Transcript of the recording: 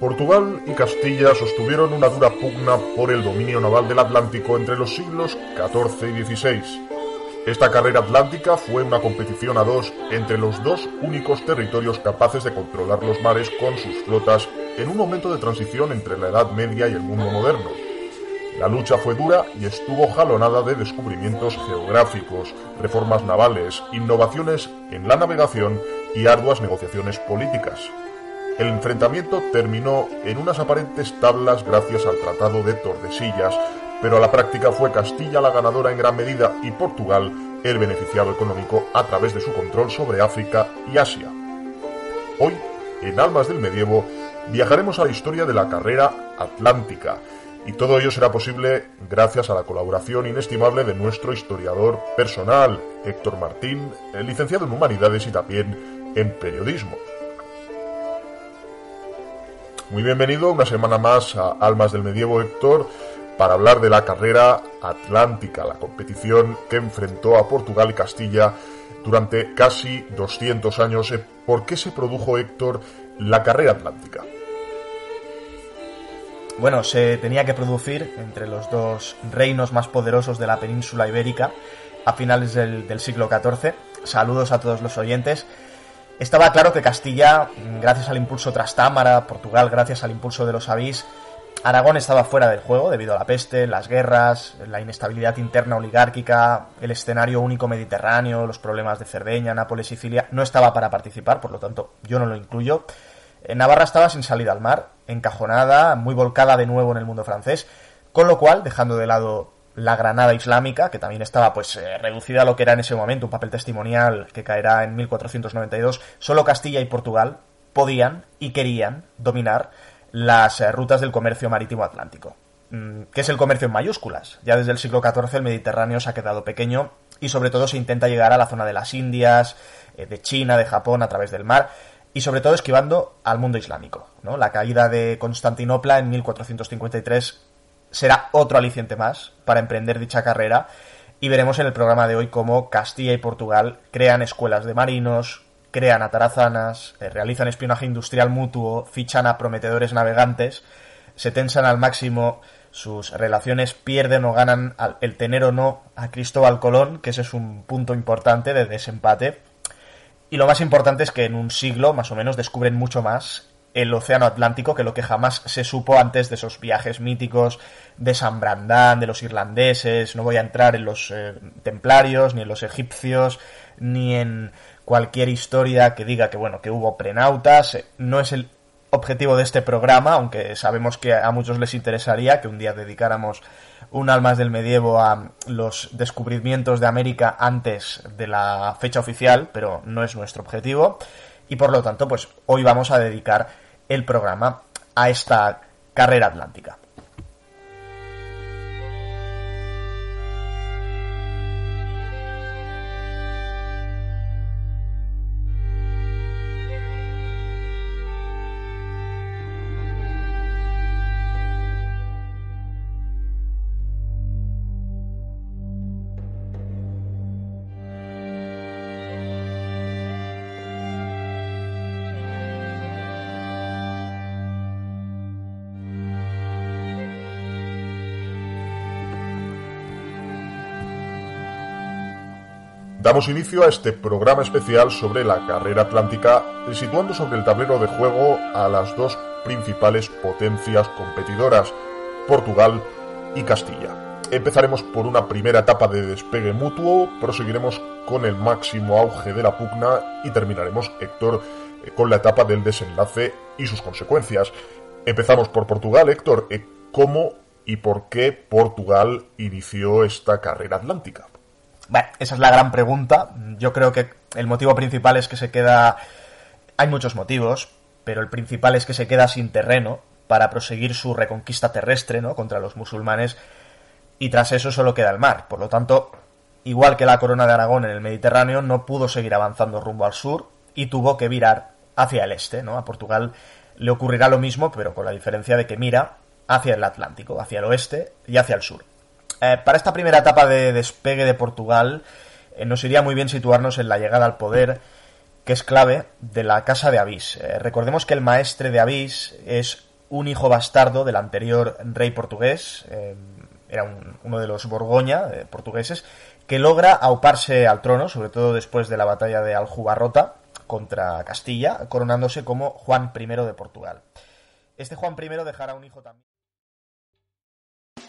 Portugal y Castilla sostuvieron una dura pugna por el dominio naval del Atlántico entre los siglos XIV y XVI. Esta carrera atlántica fue una competición a dos entre los dos únicos territorios capaces de controlar los mares con sus flotas en un momento de transición entre la Edad Media y el mundo moderno. La lucha fue dura y estuvo jalonada de descubrimientos geográficos, reformas navales, innovaciones en la navegación y arduas negociaciones políticas. El enfrentamiento terminó en unas aparentes tablas gracias al Tratado de Tordesillas, pero a la práctica fue Castilla la ganadora en gran medida y Portugal el beneficiado económico a través de su control sobre África y Asia. Hoy, en Almas del Medievo, viajaremos a la historia de la carrera atlántica, y todo ello será posible gracias a la colaboración inestimable de nuestro historiador personal, Héctor Martín, licenciado en Humanidades y también en Periodismo. Muy bienvenido una semana más a Almas del Medievo, Héctor, para hablar de la carrera atlántica, la competición que enfrentó a Portugal y Castilla durante casi 200 años. ¿Por qué se produjo, Héctor, la carrera atlántica? Bueno, se tenía que producir entre los dos reinos más poderosos de la península ibérica a finales del, del siglo XIV. Saludos a todos los oyentes. Estaba claro que Castilla, gracias al impulso Trastámara, Portugal, gracias al impulso de los Avís, Aragón estaba fuera del juego debido a la peste, las guerras, la inestabilidad interna oligárquica, el escenario único mediterráneo, los problemas de Cerdeña, Nápoles, Sicilia. No estaba para participar, por lo tanto yo no lo incluyo. Navarra estaba sin salida al mar, encajonada, muy volcada de nuevo en el mundo francés, con lo cual, dejando de lado la Granada Islámica, que también estaba pues eh, reducida a lo que era en ese momento, un papel testimonial que caerá en 1492, solo Castilla y Portugal podían y querían dominar las eh, rutas del comercio marítimo atlántico. Mm, ¿Qué es el comercio en mayúsculas? Ya desde el siglo XIV el Mediterráneo se ha quedado pequeño y sobre todo se intenta llegar a la zona de las Indias, eh, de China, de Japón a través del mar y sobre todo esquivando al mundo islámico. ¿no? La caída de Constantinopla en 1453 será otro aliciente más para emprender dicha carrera y veremos en el programa de hoy cómo Castilla y Portugal crean escuelas de marinos, crean atarazanas, eh, realizan espionaje industrial mutuo, fichan a prometedores navegantes, se tensan al máximo sus relaciones, pierden o ganan el tener o no a Cristóbal Colón, que ese es un punto importante de desempate. Y lo más importante es que en un siglo más o menos descubren mucho más el Océano Atlántico que lo que jamás se supo antes de esos viajes míticos de San Brandán, de los irlandeses, no voy a entrar en los eh, templarios, ni en los egipcios, ni en cualquier historia que diga que bueno, que hubo prenautas, eh, no es el objetivo de este programa, aunque sabemos que a muchos les interesaría que un día dedicáramos un almas del medievo a los descubrimientos de América antes de la fecha oficial, pero no es nuestro objetivo y por lo tanto, pues hoy vamos a dedicar el programa a esta carrera atlántica. Damos inicio a este programa especial sobre la carrera atlántica, situando sobre el tablero de juego a las dos principales potencias competidoras, Portugal y Castilla. Empezaremos por una primera etapa de despegue mutuo, proseguiremos con el máximo auge de la pugna y terminaremos, Héctor, eh, con la etapa del desenlace y sus consecuencias. Empezamos por Portugal, Héctor. Eh, ¿Cómo y por qué Portugal inició esta carrera atlántica? Bueno, esa es la gran pregunta. Yo creo que el motivo principal es que se queda... Hay muchos motivos, pero el principal es que se queda sin terreno para proseguir su reconquista terrestre ¿no? contra los musulmanes y tras eso solo queda el mar. Por lo tanto, igual que la corona de Aragón en el Mediterráneo, no pudo seguir avanzando rumbo al sur y tuvo que virar hacia el este. ¿no? A Portugal le ocurrirá lo mismo, pero con la diferencia de que mira hacia el Atlántico, hacia el oeste y hacia el sur. Eh, para esta primera etapa de despegue de Portugal, eh, nos iría muy bien situarnos en la llegada al poder, que es clave de la Casa de Avís. Eh, recordemos que el maestre de Avís es un hijo bastardo del anterior rey portugués, era uno de los Borgoña portugueses, que logra auparse al trono, sobre todo después de la batalla de Aljubarrota contra Castilla, coronándose como Juan I de Portugal. Este Juan I dejará un hijo también.